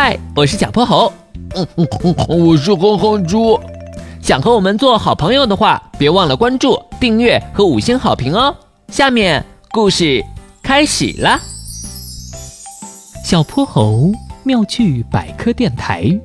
嗨，我是小泼猴，嗯嗯嗯，我是哼哼猪。想和我们做好朋友的话，别忘了关注、订阅和五星好评哦。下面故事开始了。小泼猴妙趣百科电台，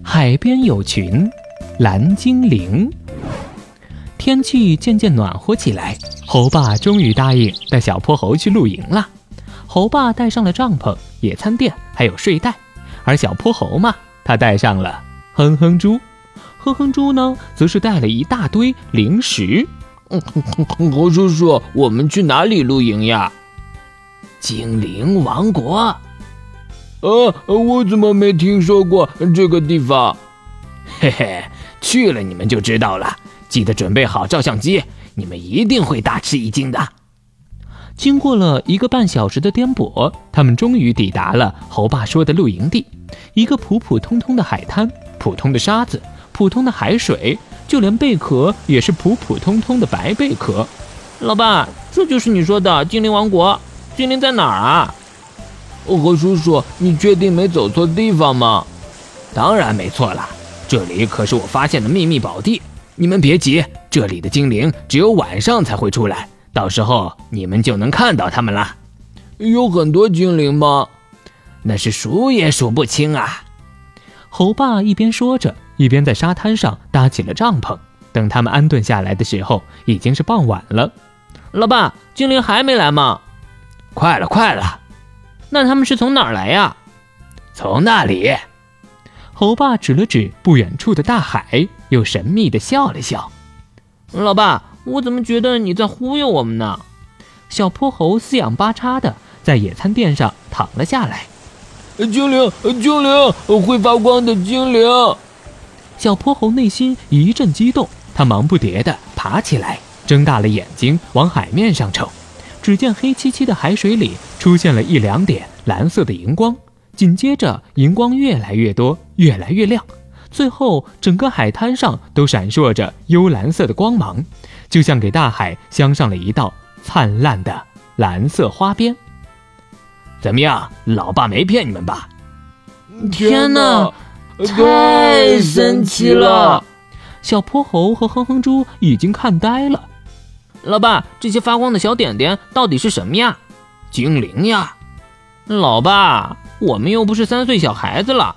海边有群蓝精灵。天气渐渐暖和起来，猴爸终于答应带小泼猴去露营了。猴爸带上了帐篷、野餐垫，还有睡袋，而小泼猴嘛，他带上了哼哼猪。哼哼猪呢，则是带了一大堆零食。猴叔叔，我们去哪里露营呀？精灵王国。呃，我怎么没听说过这个地方？嘿嘿，去了你们就知道了。记得准备好照相机，你们一定会大吃一惊的。经过了一个半小时的颠簸，他们终于抵达了猴爸说的露营地，一个普普通通的海滩，普通的沙子。普通的海水，就连贝壳也是普普通通的白贝壳。老爸，这就是你说的精灵王国？精灵在哪儿啊？何叔叔，你确定没走错地方吗？当然没错了，这里可是我发现的秘密宝地。你们别急，这里的精灵只有晚上才会出来，到时候你们就能看到他们了。有很多精灵吗？那是数也数不清啊。猴爸一边说着。一边在沙滩上搭起了帐篷，等他们安顿下来的时候，已经是傍晚了。老爸，精灵还没来吗？快了，快了。那他们是从哪儿来呀？从那里。猴爸指了指不远处的大海，又神秘的笑了笑。老爸，我怎么觉得你在忽悠我们呢？小泼猴四仰八叉的在野餐垫上躺了下来。精灵，精灵，会发光的精灵。小泼猴内心一阵激动，他忙不迭地爬起来，睁大了眼睛往海面上瞅。只见黑漆漆的海水里出现了一两点蓝色的荧光，紧接着荧光越来越多，越来越亮，最后整个海滩上都闪烁着幽蓝色的光芒，就像给大海镶上了一道灿烂的蓝色花边。怎么样，老爸没骗你们吧？天哪！太神奇了！小泼猴和哼哼猪已经看呆了。老爸，这些发光的小点点到底是什么呀？精灵呀！老爸，我们又不是三岁小孩子了。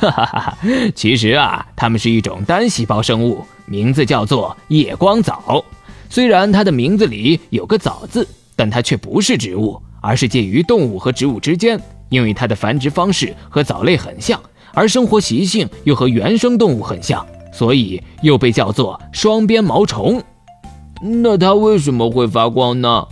哈哈哈哈！其实啊，它们是一种单细胞生物，名字叫做夜光藻。虽然它的名字里有个“藻”字，但它却不是植物，而是介于动物和植物之间，因为它的繁殖方式和藻类很像。而生活习性又和原生动物很像，所以又被叫做双边毛虫。那它为什么会发光呢？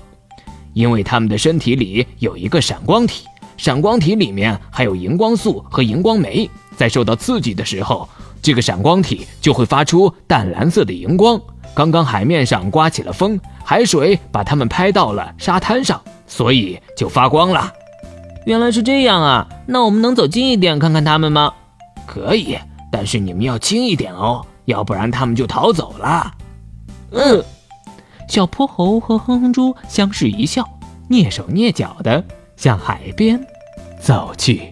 因为它们的身体里有一个闪光体，闪光体里面还有荧光素和荧光酶，在受到刺激的时候，这个闪光体就会发出淡蓝色的荧光。刚刚海面上刮起了风，海水把它们拍到了沙滩上，所以就发光了。原来是这样啊！那我们能走近一点看看它们吗？可以，但是你们要轻一点哦，要不然它们就逃走了。嗯，小泼猴和哼哼猪相视一笑，蹑手蹑脚的向海边走去。